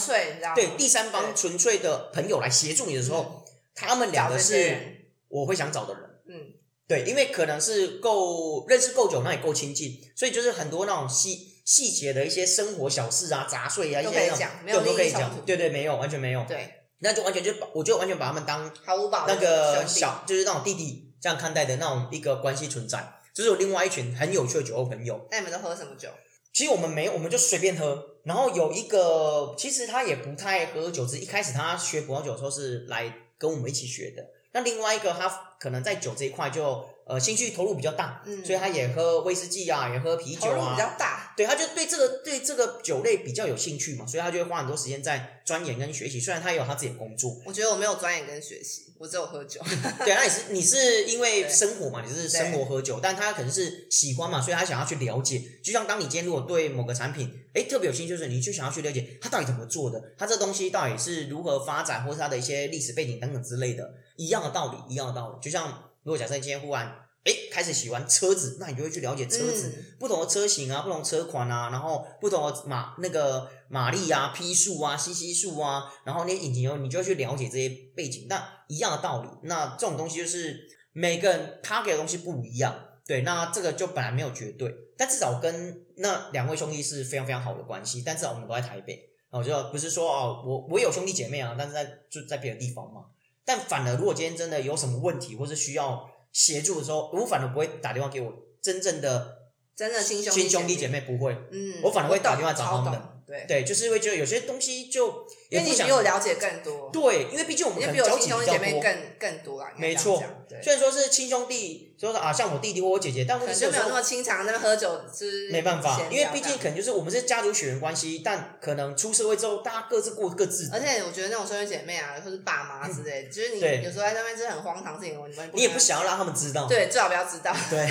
对第三方纯粹的朋友来协助你的时候，他们两个是我会想找的人。嗯，对，因为可能是够认识够久，那也够亲近，所以就是很多那种细细节的一些生活小事啊、杂碎啊，一都些那种可以讲没有对都可以讲利益冲突。对对，没有，完全没有。对，那就完全就把，我就完全把他们当毫无保那个小，就是那种弟弟这样看待的那种一个关系存在。就是有另外一群很有趣的酒后朋友。那你们都喝什么酒？其实我们没，我们就随便喝。然后有一个，其实他也不太喝酒，只是一开始他学葡萄酒的时候是来跟我们一起学的。那另外一个，他可能在酒这一块就呃兴趣投入比较大，嗯，所以他也喝威士忌啊，也喝啤酒投入比啊。较大。对，他就对这个对这个酒类比较有兴趣嘛，所以他就会花很多时间在钻研跟学习。虽然他也有他自己的工作，我觉得我没有钻研跟学习，我只有喝酒。对，那你是你是因为生活嘛，你是生活喝酒，但他可能是喜欢嘛，所以他想要去了解。就像当你今天如果对某个产品，哎，特别有兴趣，就是你就想要去了解它到底怎么做的，它这东西到底是如何发展，或是它的一些历史背景等等之类的，一样的道理，一样的道理。就像如果假设你今天忽然哎开始喜欢车子，那你就会去了解车子。嗯不同的车型啊，不同车款啊，然后不同的马那个马力啊、匹数啊、CC 数啊，然后那些引擎油，你就会去了解这些背景。那一样的道理，那这种东西就是每个人他给的东西不一样，对，那这个就本来没有绝对，但至少跟那两位兄弟是非常非常好的关系，但至少我们都在台北，我就不是说哦，我我有兄弟姐妹啊，但是在就在别的地方嘛。但反而如果今天真的有什么问题，或是需要协助的时候，我反而不会打电话给我真正的真的亲兄亲兄弟姐姐妹不会，嗯，我反而会打电话找他们对，对，就是会觉得有些东西就因为你比我了解更多，对，因为毕竟我们可能交比我亲兄弟集比较多，姐妹更更多啦。没错虽然说是亲兄弟，说是啊像我弟弟或我姐姐，但可问题是有时候能就没有那么经常那边喝酒，就是没办法，因为毕竟可能就是我们是家族血缘关系，但可能出社会之后，大家各自过各自的而且我觉得那种兄弟姐妹啊，或是爸妈之类的，就是你有时候在那边真的很荒唐事情，你你也不想要让他们知道，对，最好不要知道。对，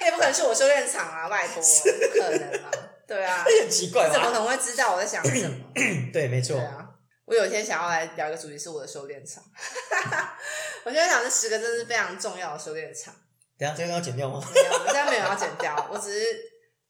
那也不可能是我修炼场啊，外婆，不可能嘛。对啊，很奇怪你怎么可吧？能会知道我在想什么？对，没错对，啊，我有一天想要来聊一个主题，是我的修炼场。我现在想这十个真的是非常重要的修炼场。等一下这个要剪掉吗？没有，我现在没有要剪掉，我只是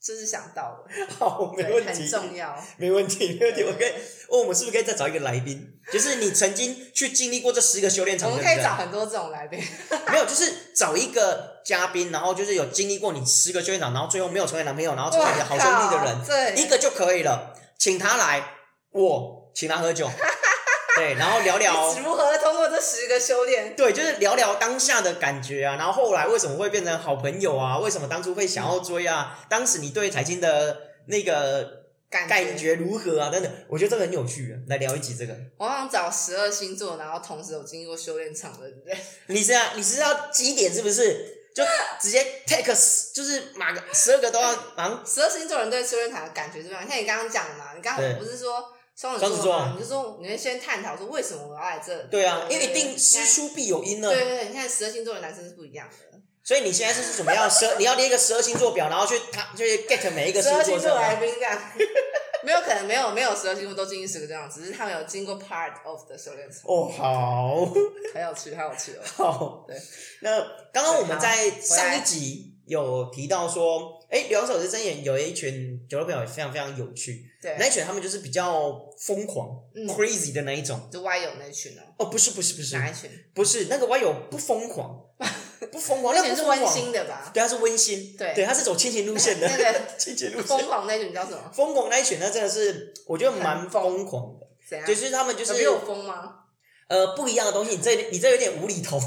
就是想到了，好，没问题，很重要。没问题，没问题。我可以，哦，我们是不是可以再找一个来宾？就是你曾经去经历过这十个修炼场我，们可以找很多这种来宾，没有，就是找一个嘉宾，然后就是有经历过你十个修炼场，然后最后没有成为男朋友，然后成为你的好兄弟的人，对，一个就可以了，请他来，我请他喝酒，对，然后聊聊你，如何十个修炼？对，就是聊聊当下的感觉啊，然后后来为什么会变成好朋友啊？为什么当初会想要追啊？当时你对财经的那个感感觉如何啊？等等，我觉得这个很有趣，来聊一集这个。我想找十二星座，然后同时有经历过修炼场的人。你是啊，你是要几点是不是？就直接 take 十，就是马个十二个都要，马上十二星座人对修炼场的感觉是怎么样？像你刚刚讲的嘛，你刚对刚不是说双子座啊？你就说你会先探讨说为什么我要来这？对啊，因为一定师出必有因呢。对对对，你看十二星座的男生是不一样的。所以你现在是怎么样？十你要列一个十二星座表，然后去他去 get 每一个十二星座星座是吗来宾这样，没有可能没有没有十二星座都进行十个这样，只是他们有经过 part of 的修炼层，哦，好很有趣，很有趣哦。好。对，那刚刚我们在好上一集有提到说，哎，两手之真言有一群酒肉朋友非常非常有趣，对，那一群他们就是比较疯狂、嗯 crazy 的那一种。就歪友那群哦，哦，不是不是不是哪一群？不是，那个网友不疯狂，不疯狂，那那群是温。馨的吧？对，他是温馨，对对，他是走亲情路线的，那个 亲情路线疯线。狂那群叫什么？疯狂那一群，那真的是我觉得蛮疯疯狂的，怎样？就是他们就是有疯吗？呃不一样的东西。你这你这有点无厘头，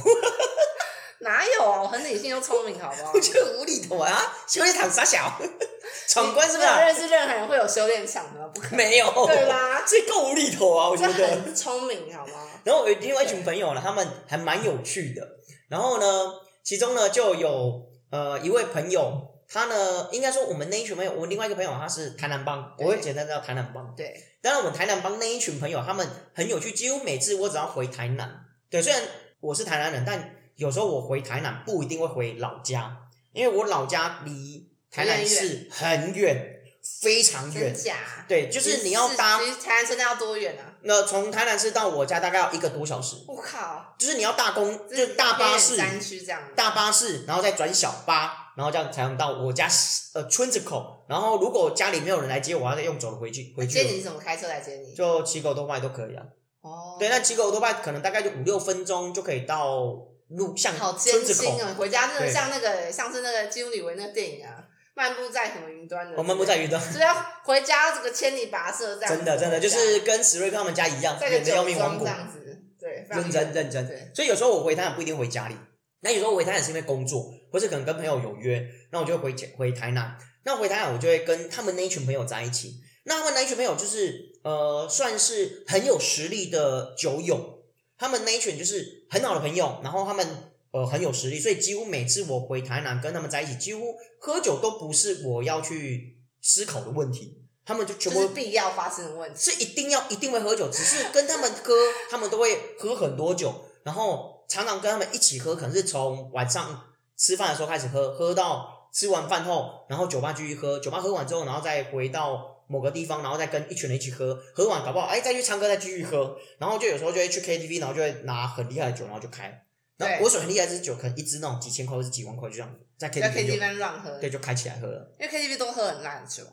哪有啊？我很理性又聪明，好不好？我觉得无厘头啊！修炼场傻小，闯关是不是？认识任何人会有修炼场的，不可能。没有，对吧这够无厘头啊！我觉这得。很聪明，好吗？然后我有另外一群朋友呢，他们还蛮有趣的。然后呢，其中呢就有呃一位朋友，他呢应该说我们那一群朋友，我另外一个朋友他是台南帮，我会简单叫台南帮。对，当然，我们台南帮那一群朋友，他们很有趣，几乎每次我只要回台南，对，虽然我是台南人，但有时候我回台南不一定会回老家，因为我老家离台南市很远，非常远。真假？对，就是你要搭，其实台南市那要多远啊？那从台南市到我家大概要一个多小时，我靠，就是你要大公，就是大巴士，山区这样。大巴士，然后再转小巴，然后这样才能到我家呃村子口。然后如果家里没有人来接我，要再用走的回去回去，接你怎么开车来接你？就骑狗多麦都可以啊。哦，对，那骑狗多麦可能大概就五六分钟就可以到路像好艰辛。哦！回家真的像那个上次那个基努里维那个电影啊，漫步在什么云端的？我漫步在云端，就是要回家这个千里跋涉这样。真的真的就是跟史瑞克他们家一样，远的要命王国这，样子，对，认真认真对。所以有时候我回台南不一定回家里，那有时候我回台南是因为工作，或是可能跟朋友有约，那我就会回回台南。那回台南我就会跟他们那一群朋友在一起。那他们那一群朋友就是呃，算是很有实力的酒友。他们那一群就是很好的朋友，然后他们呃很有实力，所以几乎每次我回台南跟他们在一起，几乎喝酒都不是我要去思考的问题，他们就全部就是必要发生的问题。是一定要一定会喝酒，只是跟他们喝，他们都会喝很多酒，然后常常跟他们一起喝，可能是从晚上吃饭的时候开始喝，喝到吃完饭后，然后酒吧继续喝，酒吧喝完之后，然后再回到某个地方，然后再跟一群人一起喝，喝完搞不好哎再去唱歌再继续喝，然后就有时候就会去 KTV，然后就会拿很厉害的酒，然后就开。那我所很厉害的是酒，可能一支那种几千块或是几万块，就这样在在 KTV 乱喝，对就开起来喝了。因为 KTV 都喝很烂的酒，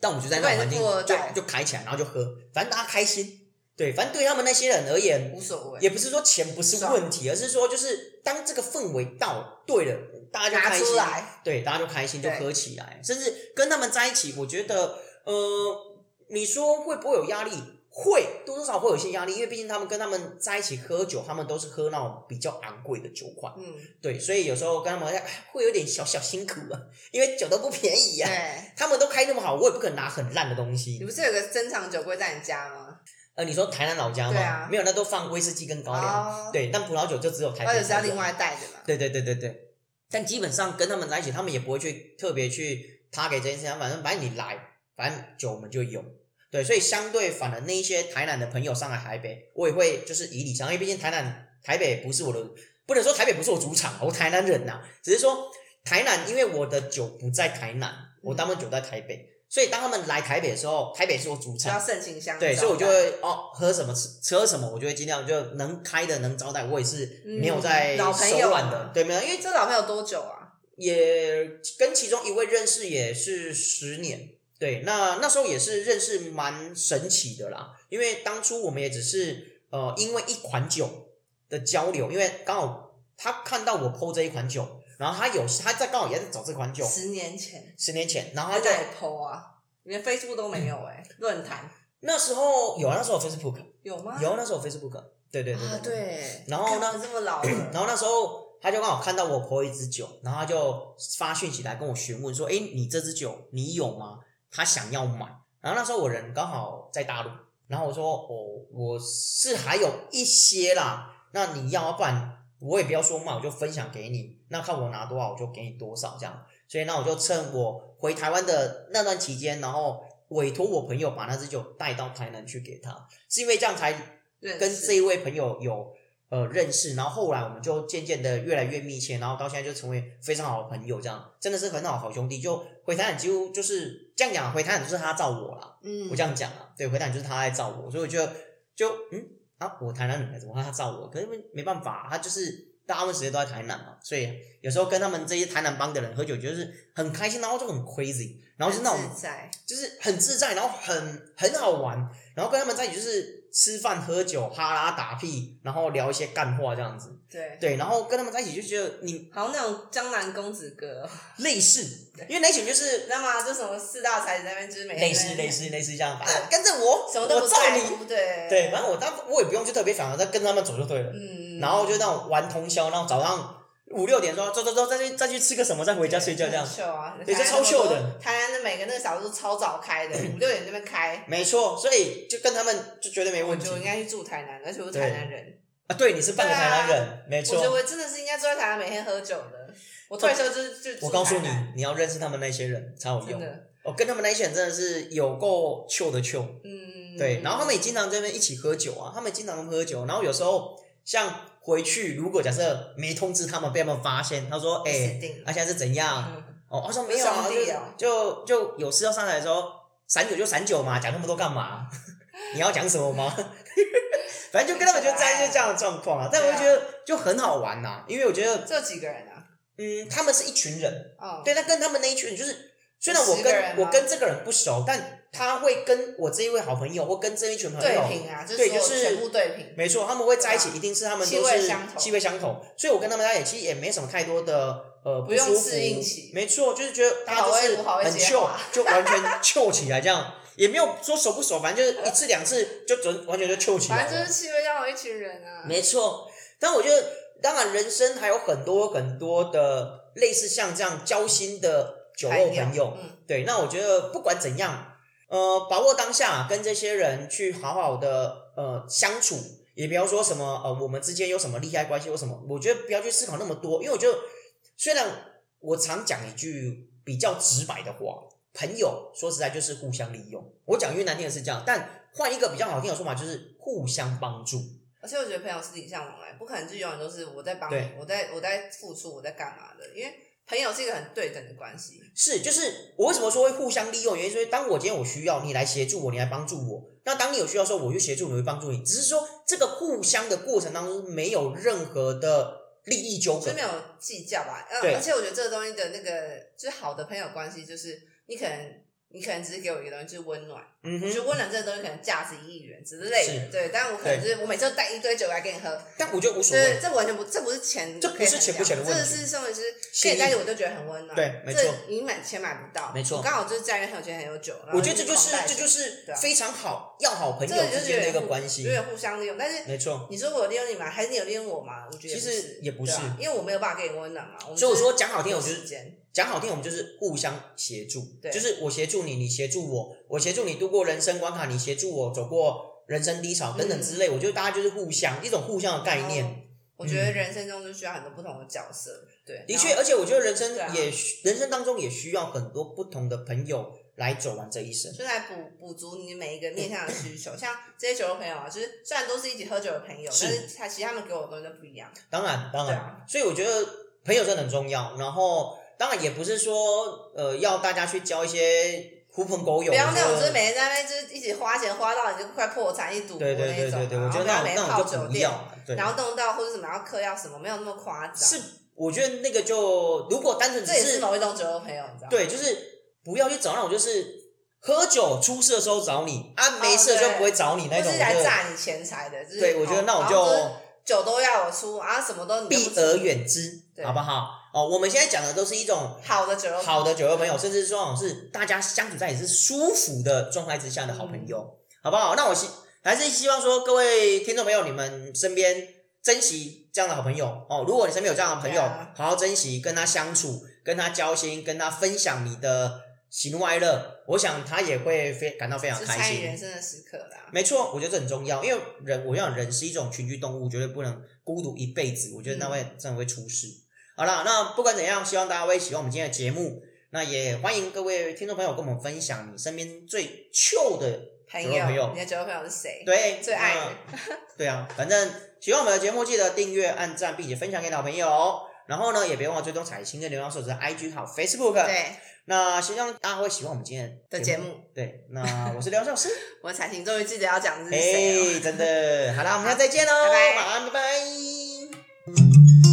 但我们就在那种环境就就开起来，然后就喝，反正大家开心。对，反正对他们那些人而言，无所谓，也不是说钱不是问题，而是说就是当这个氛围到对了，大家就拿开心。对，大家就开心，就喝起来，甚至跟他们在一起，我觉得，呃，你说会不会有压力？会，多多少少会有一些压力，因为毕竟他们跟他们在一起喝酒，他们都是喝那种比较昂贵的酒款，嗯，对，所以有时候跟他们哎会有点小小辛苦啊，因为酒都不便宜呀、对。他们都开那么好，我也不可能拿很烂的东西你。不是有个珍藏酒柜在你家吗？呃，你说台南老家吗？对啊没有，那都放威士忌跟高粱。哦，对，但葡萄酒就只有台或北才有。者是要另外带的嘛？对对对对对。但基本上跟他们在一起，他们也不会去特别去他给这件事情，反正反正你来，反正酒我们就有。对，所以相对反而那一些台南的朋友上来台北，我也会就是以礼相，因为毕竟台南台北不是我的，不能说台北不是我主场，我台南人呐、只是说台南，因为我的酒不在台南，我大部分酒在台北，所以当他们来台北的时候，台北是我主场要场。盛情相对，所以我就会哦，喝什么吃吃喝什么，我就会尽量就能开的能招待，我也是没有在嗯老朋友啊手软的，对，没有，因为这老朋友多久啊？也跟其中一位认识也是十年，对，那那时候也是认识蛮神奇的啦，因为当初我们也只是呃因为一款酒的交流，因为刚好他看到我 PO 这一款酒，然后他有他在刚好也在找这款酒，十年前，十年前，然后他就他在 PO 啊，连 Facebook 都没有哎，论坛那时候有啊，那时候有 Facebook 有吗？有，那时候有 Facebook，对对对啊，对。然后呢这么老了，然后那时候他就刚好看到我 po 一支酒，然后他就发讯息来跟我询问说：“哎，你这支酒你有吗？他想要买。”然后那时候我人刚好在大陆，然后我说：“哦，我是还有一些啦，那你要，不然我也不要说卖，我就分享给你，那看我拿多少我就给你多少这样。所以那我就趁我回台湾的那段期间，然后委托我朋友把那支酒带到台南去给他，是因为这样才跟这一位朋友有呃认识，然后后来我们就渐渐的越来越密切，然后到现在就成为非常好的朋友，这样真的是很好好兄弟。就回台南几乎就是这样讲，回台南就是他罩我啦，嗯我这样讲啊，对，回台南就是他在罩我，所以我觉得就嗯啊，我台南人怎么会他罩我？可是没办法，他就是大部分时间都在台南嘛，所以有时候跟他们这些台南帮的人喝酒，就是很开心，然后就很 crazy，然后是那种就是很自在，然后很很好玩，然后跟他们在一起就是吃饭喝酒、哈拉打屁，然后聊一些干话这样子。对，对，然后跟他们在一起就觉得你好像那种江南公子哥哦，类似，因为那群就是你知道吗？就什么四大才子在那边，就是每天类似类似类似这样，对反正跟着我，什么都你。在乎，对对，反正我当我也不用去特别想，再跟他们走就对了。嗯，然后就那种玩通宵，然后早上五六点说走走走，再去再去吃个什么，再回家睡觉这样。秀啊，对这超秀的。台南的每个那个小时都超早开的，五六点那边开，没错，所以就跟他们就绝对没问题我觉得我应该去住台南，而且我是台南人，啊。对，你是半个台南人，没错我觉得。我真的是应该住在台南，每天喝酒的。我退休就是就住我告诉你，你要认识他们那些人才有用。我跟他们那些人真的是有够糗的糗。嗯，对，然后他们也经常在那边一起喝酒啊，他们经常喝酒，然后有时候像回去，如果假设没通知他们，被他们发现，他说：“哎、他、现在是怎样？”嗯哦，他说没有啊，就就就有事要上来的时候，散酒就散酒嘛，讲那么多干嘛？你要讲什么吗？反正就跟他们就在一些这样的状况啊，但我就觉得就很好玩呐、因为我觉得，这有几个人啊？嗯，他们是一群人，哦，对，那跟他们那一群人就是，虽然我跟我跟这个人不熟，但他会跟我这一位好朋友或跟这一群朋对友，平啊，就对就是全部对平，没错，他们会在一起，啊一定是他们气都是味相投。气味相同，所以我跟他们在一起其实也没什么太多的呃不用舒服。适应期。没错，就是觉得大家都是很秀，就完全秀起来这样，也没有说熟不熟，反正就是一次两次就准完全就秀起来。反正就是气味相同一群人啊。没错，但我觉得，当然人生还有很多很多的类似像这样交心的酒肉朋友，嗯，对，那我觉得不管怎样，呃，把握当下，跟这些人去好好的呃相处，也不要说什么呃我们之间有什么利害关系或什么，我觉得不要去思考那么多，因为我觉得虽然我常讲一句比较直白的话，朋友说实在就是互相利用，我讲越难听的是这样，但换一个比较好听的说法就是互相帮助。而且我觉得朋友是礼尚往来，不可能就永远都是我在帮你，我在我在付出，我在干嘛的？因为朋友是一个很对等的关系。是，就是我为什么说会互相利用？原因是因为当我今天我需要你来协助我，你来帮助我，那当你有需要的时候，我就协助你，会帮助你。只是说这个互相的过程当中没有任何的利益纠葛就没。有计较吧。呃对而且我觉得这个东西的那个就是好的朋友关系，就是你可能你可能只是给我一个东西，就是温暖。嗯哼，我觉得温暖这个东西可能价值一亿元之类的，对。但我可能就是我每次都带一堆酒来给你喝，但我觉得无所，谓。这完全不，这不是钱，这不是钱不钱的问题这是身为是心意跟你在一起我就觉得很温暖。对没错这你买钱买不到，没错我刚好就是家里面很有钱很有酒，我觉得这就是这就是非常好要好朋友之间的一个关系有。点互相利用。但是没错，你说我利用你吗？还是你有利用我吗？我觉得其实也不是因为我没有办法给你温暖嘛。所以我是说讲好听，我就是时间，讲好听，我们就是互相协助，对就是我协助你，你协助我，我协助你度过人生关卡，你协助我走过人生低潮等等之类。我觉得大家就是互相一种互相的概念。我觉得人生中就需要很多不同的角色，对，的确，而且我觉得人生对啊也需、人生当中也需要很多不同的朋友来走完这一生。就来补补足你每一个面向的需求。像这些酒肉朋友啊，就是虽然都是一起喝酒的朋友，是但是他其实他们给我的东西都不一样。当然，当然，啊所以我觉得朋友真的很重要。然后，当然也不是说呃要大家去交一些狐朋狗友，不要那种就是每天在那边就是一起花钱花到你就快破产一赌博那种对，对对对，我觉得那种那泡酒店种就不要，然后弄到或者什么要嗑药什么，没有那么夸张。是我觉得那个就如果单纯只是是某一种酒肉朋友，你知道吗？对，就是不要去找那种就是喝酒出事的时候找你啊，没事就不会找你那种，是来榨你钱财的，就是对我觉得那种哦然后就酒都要我出啊，什么都你都避而远之，对好不好？哦，我们现在讲的都是一种好的酒肉朋友好的酒肉朋友，甚至说是大家相处在也是舒服的状态之下的好朋友，嗯好不好？那我希还是希望说各位听众朋友，你们身边珍惜这样的好朋友哦。如果你身边有这样的朋友，啊好好珍惜，跟他相处，跟他交心，跟他分享你的喜怒哀乐，我想他也会非感到非常是开心。人生的时刻啦。没错，我觉得这很重要，因为人，我想人是一种群居动物，绝对不能孤独一辈子。我觉得那会、真的会出事。好啦，那不管怎样，希望大家会喜欢我们今天的节目。那也欢迎各位听众朋友跟我们分享你身边最糗的朋友你的酒肉朋友是谁？对，最爱。对啊，反正喜欢我们的节目，记得订阅、按赞，并且分享给老朋友。然后呢，也别忘了追踪彩星跟流量手指的 IG 还有 Facebook。对那希望大家会喜欢我们今天的节目。对，那我是刘老师。我彩星终于记得要讲的是谁了。哎，真的，好啦，我们下次再见喽，拜拜晚安，拜拜。